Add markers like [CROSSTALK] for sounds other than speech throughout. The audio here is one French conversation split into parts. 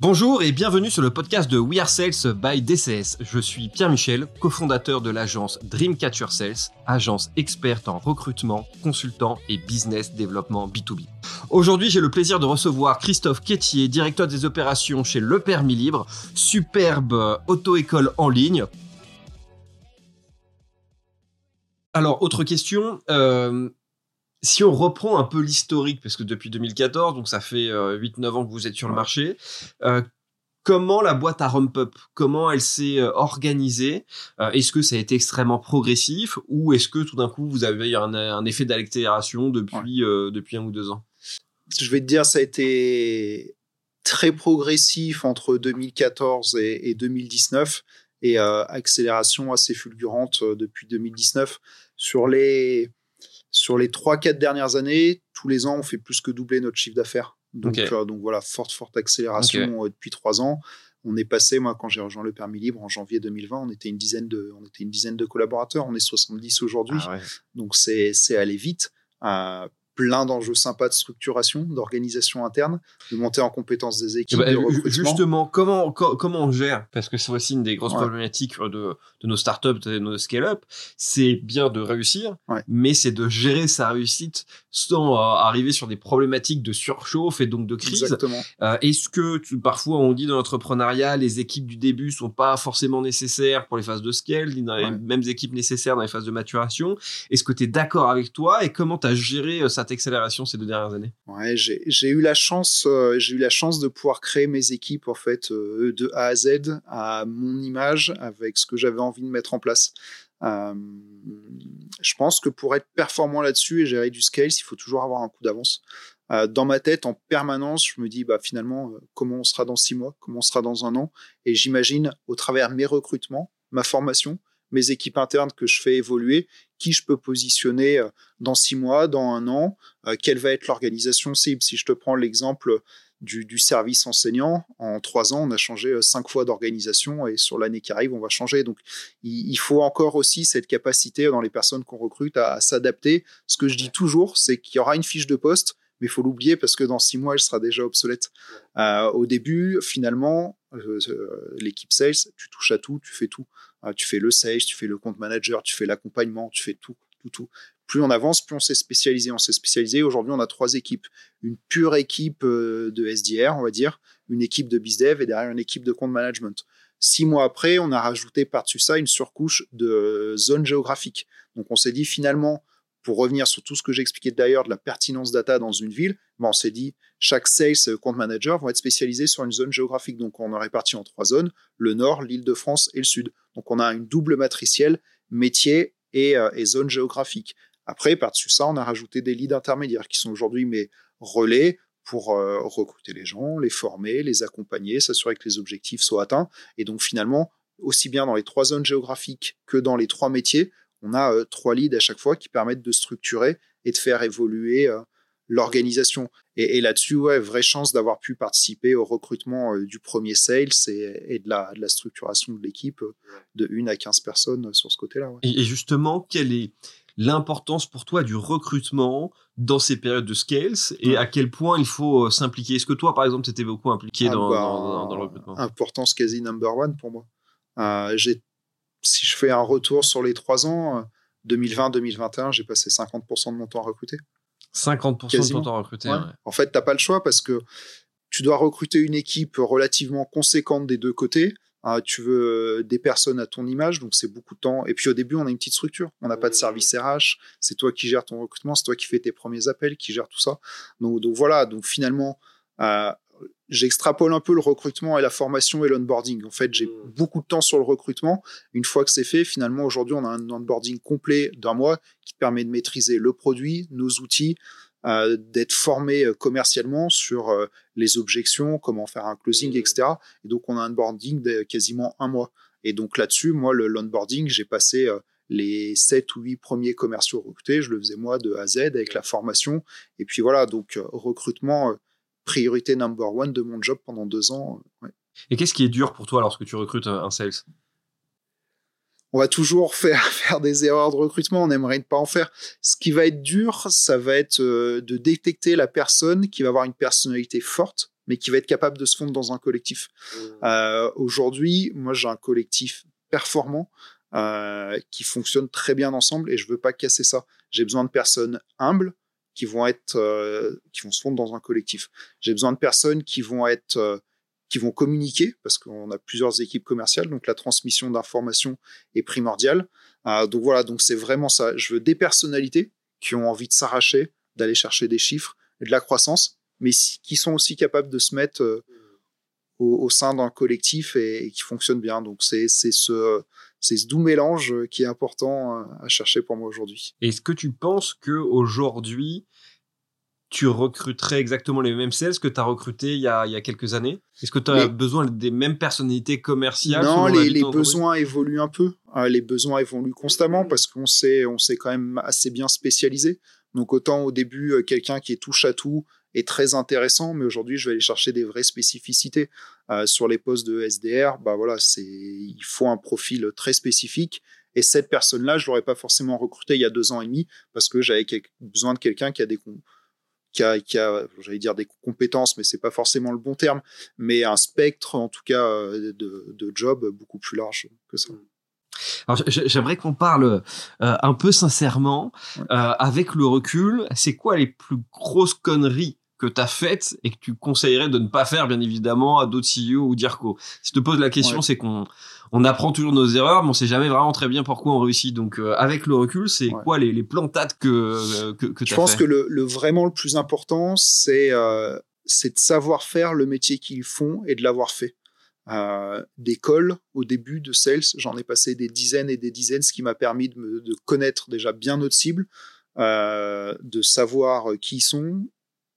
Bonjour et bienvenue sur le podcast de We Are Sales by DCS. Je suis Pierre Michel, cofondateur de l'agence Dreamcatcher Sales, agence experte en recrutement, consultant et business développement B2B. Aujourd'hui, j'ai le plaisir de recevoir Christophe Quétier, directeur des opérations chez Le Permis Libre, superbe auto-école en ligne. Alors, autre question, euh, si on reprend un peu l'historique, parce que depuis 2014, donc ça fait 8-9 euh, ans que vous êtes sur le marché, euh, comment la boîte a ramp up? Comment elle s'est euh, organisée? Est-ce que ça a été extrêmement progressif? Ou est-ce que tout d'un coup vous avez un, un effet d'accélération depuis, depuis un ou deux ans? Je vais te dire, ça a été très progressif entre 2014 et, et 2019 et accélération assez fulgurante depuis 2019 sur les sur les 3-4 dernières années, tous les ans, on fait plus que doubler notre chiffre d'affaires. Donc, euh, donc voilà, forte, forte accélération euh, depuis 3 ans. On est passé, moi, quand j'ai rejoint le permis libre en janvier 2020, on était une dizaine de, on était une dizaine de collaborateurs. On est 70 aujourd'hui. Ah donc c'est, c'est allé vite. Euh, plein d'enjeux sympas de structuration, d'organisation interne, de monter en compétence des équipes, bah, de recrutement. Justement, comment, comment on gère? Parce que c'est aussi une des grosses problématiques de, de nos startups, de nos scale-up. C'est bien de réussir, mais c'est de gérer sa réussite sans euh, arriver sur des problématiques de surchauffe et donc de crise. Euh, est-ce que parfois on dit dans l'entrepreneuriat, les équipes du début sont pas forcément nécessaires pour les phases de scale, les mêmes équipes nécessaires dans les phases de maturation? Est-ce que tu es d'accord avec toi et comment tu as géré ça euh, accélération ces deux dernières années? J'ai eu la chance, euh, j'ai eu la chance de pouvoir créer mes équipes en fait euh, de A à Z à mon image avec ce que j'avais envie de mettre en place. Euh, je pense que pour être performant là-dessus et gérer du scale, il faut toujours avoir un coup d'avance. dans ma tête, en permanence, je me dis bah finalement comment on sera dans six mois, comment on sera dans un an, et j'imagine au travers mes recrutements, ma formation, mes équipes internes que je fais évoluer, qui je peux positionner euh, dans six mois, dans un an, euh, quelle va être l'organisation cible. Si je te prends l'exemple du, service enseignant, en trois ans, on a changé euh, cinq fois d'organisation et sur l'année qui arrive, on va changer. Donc, il, faut encore aussi cette capacité dans les personnes qu'on recrute à, s'adapter. Ce que je dis toujours, c'est qu'il y aura une fiche de poste, mais il faut l'oublier parce que dans six mois, elle sera déjà obsolète. au début, finalement, l'équipe sales, tu touches à tout, tu fais tout. Ah, tu fais le sales, tu fais le compte manager, tu fais l'accompagnement, tu fais tout, tout, tout. Plus on avance, plus on s'est spécialisé. On s'est spécialisé. Aujourd'hui, on a trois équipes. Une pure équipe euh, de SDR, on va dire, une équipe de BizDev et derrière une équipe de compte management. Six mois après, on a rajouté par-dessus ça une surcouche de zone géographique. Donc, on s'est dit finalement, pour revenir sur tout ce que j'ai expliqué d'ailleurs de la pertinence data dans une ville, ben on s'est dit chaque sales euh, compte manager vont être spécialisés sur une zone géographique. Donc on est réparti en trois zones le nord, l'île de France et le sud. Donc on a une double matricielle métier et, euh, et zone géographique. Après, par-dessus ça, on a rajouté des leads intermédiaires qui sont aujourd'hui mes relais pour euh, recruter les gens, les former, les accompagner, s'assurer que les objectifs soient atteints. Et donc finalement, aussi bien dans les trois zones géographiques que dans les trois métiers, on a euh, trois leads à chaque fois qui permettent de structurer et de faire évoluer euh, l'organisation. Et, là-dessus, ouais, vraie chance d'avoir pu participer au recrutement euh, du premier sales et, de, la, de, la, structuration de l'équipe de 1 à 15 personnes sur ce côté-là. Et, justement, quelle est l'importance pour toi du recrutement dans ces périodes de scales et à quel point il faut s'impliquer? Est-ce que toi, par exemple, tu étais beaucoup impliqué ah dans, bah, dans, dans, le recrutement? Importance quasi number one pour moi. j'ai si je fais un retour sur les trois ans, 2020-2021, euh, j'ai passé 50% de mon temps à recruter. 50% de ton temps à recruter. En fait, tu n'as pas le choix parce que tu dois recruter une équipe relativement conséquente des deux côtés. Hein, tu veux des personnes à ton image, donc c'est beaucoup de temps. Et puis au début, on a une petite structure. On n'a pas de service RH. C'est toi qui gères ton recrutement, c'est toi qui fais tes premiers appels, qui gère tout ça. Donc, donc voilà. Donc finalement, euh, j'extrapole un peu le recrutement et la formation et l'onboarding. En fait, j'ai mmh. beaucoup de temps sur le recrutement. Une fois que c'est fait, finalement, aujourd'hui, on a un onboarding complet d'un mois qui permet de maîtriser le produit, nos outils, euh, d'être formé euh, commercialement sur euh, les objections, comment faire un closing, etc. Et donc, on a un onboarding de quasiment un mois. Et donc là-dessus, moi, le l'onboarding, j'ai passé les 7 ou 8 premiers commerciaux recrutés, je le faisais moi de A à Z avec la formation. Et puis voilà, donc recrutement priorité number one de mon job pendant deux ans. Et qu'est-ce qui est dur pour toi lorsque tu recrutes un sales? On va toujours faire, [LAUGHS] faire des erreurs de recrutement, on aimerait ne pas en faire. Ce qui va être dur, ça va être euh, de détecter la personne qui va avoir une personnalité forte, mais qui va être capable de se fondre dans un collectif. Mmh. Euh, aujourd'hui, moi, j'ai un collectif performant euh, qui fonctionne très bien ensemble et je veux pas casser ça. J'ai besoin de personnes humbles qui vont être, euh, qui vont se fondre dans un collectif. J'ai besoin de personnes qui vont être, euh, qui vont communiquer parce qu'on a plusieurs équipes commerciales, donc la transmission d'informations est primordiale. Euh, donc voilà, donc c'est vraiment ça. Je veux des personnalités qui ont envie de s'arracher, d'aller chercher des chiffres et de la croissance, mais qui sont aussi capables de se mettre au, sein d'un collectif et, qui fonctionnent bien. Donc c'est ce c'est ce doux mélange qui est important euh, à chercher pour moi aujourd'hui. Est-ce que tu penses que aujourd'hui tu recruterais exactement les mêmes sales que tu as recruté il y a, il y a quelques années? Est-ce que tu as besoin des mêmes personnalités commerciales Non, les, les besoins évoluent un peu. Euh, les besoins évoluent constamment parce qu'on s'est on s'est quand même assez bien spécialisé. Donc autant au début euh, quelqu'un qui est touche à tout est très intéressant, mais aujourd'hui je vais aller chercher des vraies spécificités euh, sur les postes de SDR. Bah voilà, c'est il faut un profil très spécifique. Et cette personne-là, je l'aurais pas forcément recruté il y a deux ans et demi parce que j'avais besoin de quelqu'un qui a des qui a, qui a j'allais dire des compétences, mais c'est pas forcément le bon terme, mais un spectre en tout cas euh, de, de job beaucoup plus large que ça. Alors, j'aimerais qu'on parle euh, un peu sincèrement, euh, avec le recul, c'est quoi les plus grosses conneries que tu as faites et que tu conseillerais de ne pas faire, bien évidemment, à d'autres CEO ou DIRCO Si je te pose la question, c'est qu'on on apprend toujours nos erreurs, mais on sait jamais vraiment très bien pourquoi on réussit. Donc, euh, avec le recul, c'est quoi les, les, plantades que, euh, que, que tu as Je pense que le, le, vraiment le plus important, c'est euh, c'est de savoir faire le métier qu'ils font et de l'avoir fait. Euh, d'école au début de sales, j'en ai passé des dizaines et des dizaines, ce qui m'a permis de, me, de connaître déjà bien notre cible, euh, de savoir qui ils sont,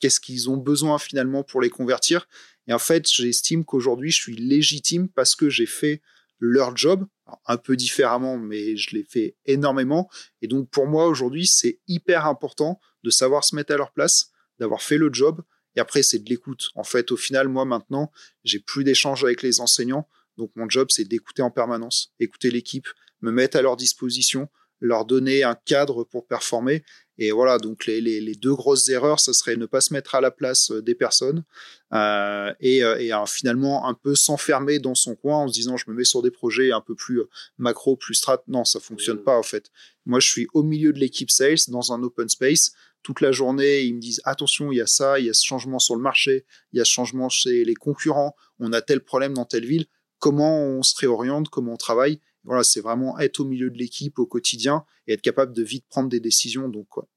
qu'est-ce qu'ils ont besoin finalement pour les convertir. Et en fait, j'estime qu'aujourd'hui, je suis légitime parce que j'ai fait leur job, un peu différemment, mais je l'ai fait énormément. Et donc pour moi, aujourd'hui, c'est hyper important de savoir se mettre à leur place, d'avoir fait le job. Et après, c'est de l'écoute. En fait, au final, moi, maintenant, j'ai plus d'échanges avec les enseignants. Donc mon job, c'est d'écouter en permanence, écouter l'équipe, me mettre à leur disposition, leur donner un cadre pour performer. Et voilà, donc les, les, les, deux grosses erreurs, ce serait ne pas se mettre à la place euh, des personnes euh, et, euh, finalement un peu s'enfermer dans son coin en se disant je me mets sur des projets un peu plus macro, plus strat. Non, ça fonctionne pas en fait. Moi, je suis au milieu de l'équipe sales dans un open space. Toute la journée, ils me disent attention, il y a ça, il y a ce changement sur le marché, il y a ce changement chez les concurrents, on a tel problème dans telle ville. Comment on se réoriente, comment on travaille voilà, c'est vraiment être au milieu de l'équipe au quotidien et être capable de vite prendre des décisions. Donc, quoi.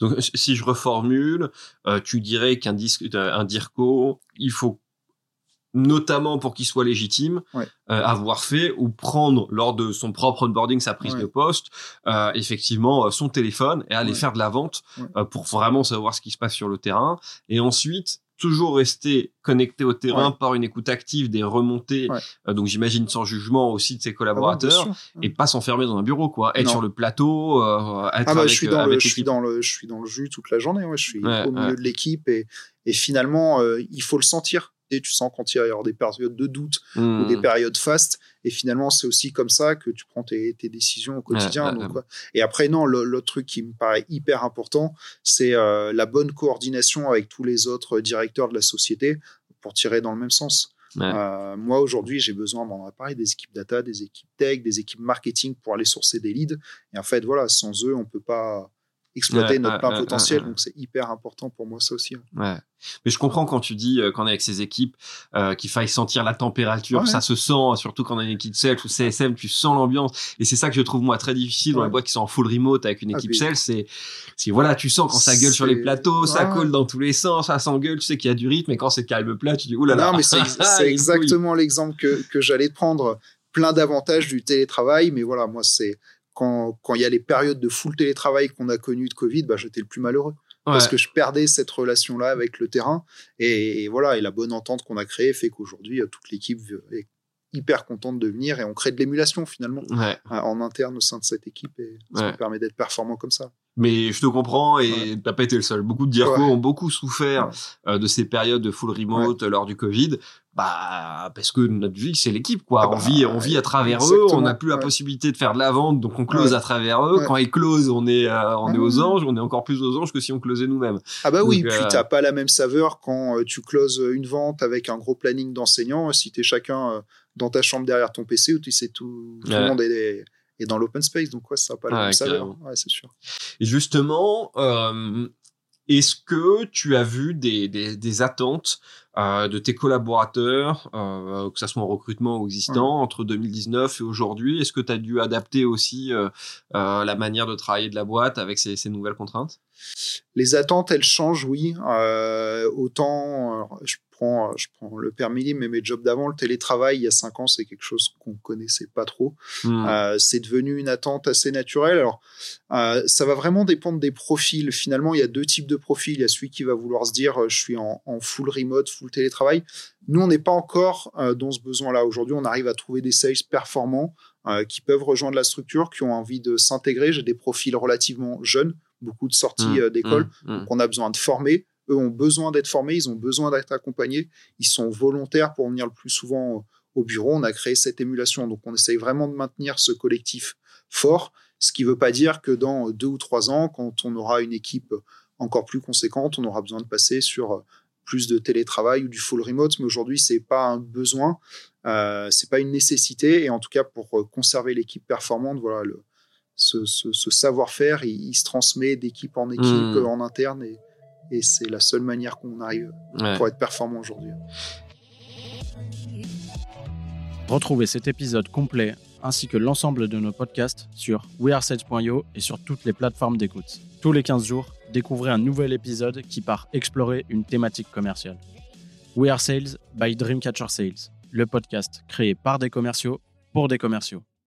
Donc, si je reformule, euh, tu dirais qu'un un DIRCO, il faut notamment pour qu'il soit légitime, euh, avoir fait ou prendre lors de son propre onboarding sa prise de poste, euh, effectivement son téléphone et aller faire de la vente pour vraiment savoir ce qui se passe sur le terrain. Et ensuite, toujours rester connecté au terrain par une écoute active des remontées, euh, donc j'imagine sans jugement aussi de ses collaborateurs, et pas s'enfermer dans un bureau, quoi. Être sur le plateau, euh, être ah bah, avec, je suis dans le, je suis dans le, je suis dans le jus toute la journée. Ouais, je suis au milieu de l'équipe et, et finalement, euh, il faut le sentir et tu sens quand il y a des périodes de doute ou des hmm. périodes fastes. Et finalement, c'est aussi comme ça que tu prends tes, tes décisions au quotidien. donc, Et après, non, l'autre truc qui me paraît hyper important, c'est euh, la bonne coordination avec tous les autres directeurs de la société pour tirer dans le même sens. Euh, moi, aujourd'hui, j'ai besoin, on des équipes data, des équipes tech, des équipes marketing pour aller sourcer des leads. Et en fait, voilà, sans eux, on peut pas exploiter notre plein potentiel. donc c'est hyper important pour moi ça aussi. Hein. Ouais. Mais je comprends quand tu dis euh, qu'on est avec ces équipes euh, qu'il faille sentir la température, ça se sent surtout quand on a une équipe sales ou CSM, tu sens l'ambiance et c'est ça que je trouve moi très difficile dans les boîtes qui sont en full remote avec une ah, équipe sales, c'est voilà, tu sens quand ça gueule sur les plateaux, ça colle dans tous les sens, ça s'engueule, tu sais qu'il y a du rythme et quand c'est calme plat, tu dis oulala. Non mais c'est [LAUGHS] exactement l'exemple que que j'allais prendre plein d'avantages du télétravail mais voilà, moi c'est quand, il y a les périodes de full télétravail qu'on a connues de Covid, bah, j'étais le plus malheureux. Parce que je perdais cette relation-là avec le terrain. Et, voilà, et la bonne entente qu'on a créée fait qu'aujourd'hui, euh, toute l'équipe est hyper contente de venir et on crée de l'émulation finalement euh, en interne au sein de cette équipe et ça nous permet d'être performant comme ça. Mais je te comprends et t'as pas été le seul. Beaucoup de DIRCO ont beaucoup souffert euh, de ces périodes de full remote lors du Covid. Bah parce que notre vie c'est l'équipe quoi. Ah on bah, vit on vit à travers eux. On n'a plus la possibilité de faire de la vente donc on close à travers eux. Quand ils closent on est euh, on est aux anges. On est encore plus aux anges que si on closait nous-mêmes. Ah bah oui. Puis euh, t'as pas la même saveur quand tu closes une vente avec un gros planning d'enseignants. Si t'es chacun dans ta chambre derrière ton PC où tu sais tout, tout le monde est et dans l'open space. Donc, ouais, ça n'a pas la même saveur. Ouais, c'est sûr. Et justement, euh, est-ce que tu as vu des, des, des attentes euh, de tes collaborateurs, euh, que ce soit en recrutement ou existant, entre 2019 et aujourd'hui? Est-ce que tu as dû adapter aussi la manière de travailler de la boîte avec ces, ces nouvelles contraintes? Les attentes, elles changent, oui. Autant, je prends, je prends le permis mais mes jobs d'avant, le télétravail, il y a cinq ans, c'est quelque chose qu'on connaissait pas trop. Hmm. Euh, c'est devenu une attente assez naturelle. Alors, euh, ça va vraiment dépendre des profils. Finalement, il y a deux types de profils. Il y a celui qui va vouloir se dire, euh, je suis en, en full remote, full télétravail. Nous, on n'est pas encore euh, dans ce besoin-là. Aujourd'hui, on arrive à trouver des sales performants euh, qui peuvent rejoindre la structure, qui ont envie de s'intégrer. J'ai des profils relativement jeunes, beaucoup de sorties hmm. d'école. Hmm. Donc, on a besoin de former eux ont besoin d'être formés, ils ont besoin d'être accompagnés, ils sont volontaires pour venir le plus souvent au bureau. On a créé cette émulation, donc on essaye vraiment de maintenir ce collectif fort, ce qui ne veut pas dire que dans deux ou trois ans, quand on aura une équipe encore plus conséquente, on aura besoin de passer sur plus de télétravail ou du full remote, mais aujourd'hui c'est pas un besoin, euh, c'est pas une nécessité, et en tout cas pour conserver l'équipe performante, voilà, le, ce, savoir-faire, il, se transmet d'équipe en équipe, mmh. en interne, et, et c'est la seule manière qu'on arrive pour être performant aujourd'hui. Retrouvez cet épisode complet ainsi que l'ensemble de nos podcasts sur wearesales.io et sur toutes les plateformes d'écoute. Tous les 15 jours, découvrez un nouvel épisode qui part explorer une thématique commerciale. We Are Sales by Dreamcatcher Sales, le podcast créé par des commerciaux pour des commerciaux.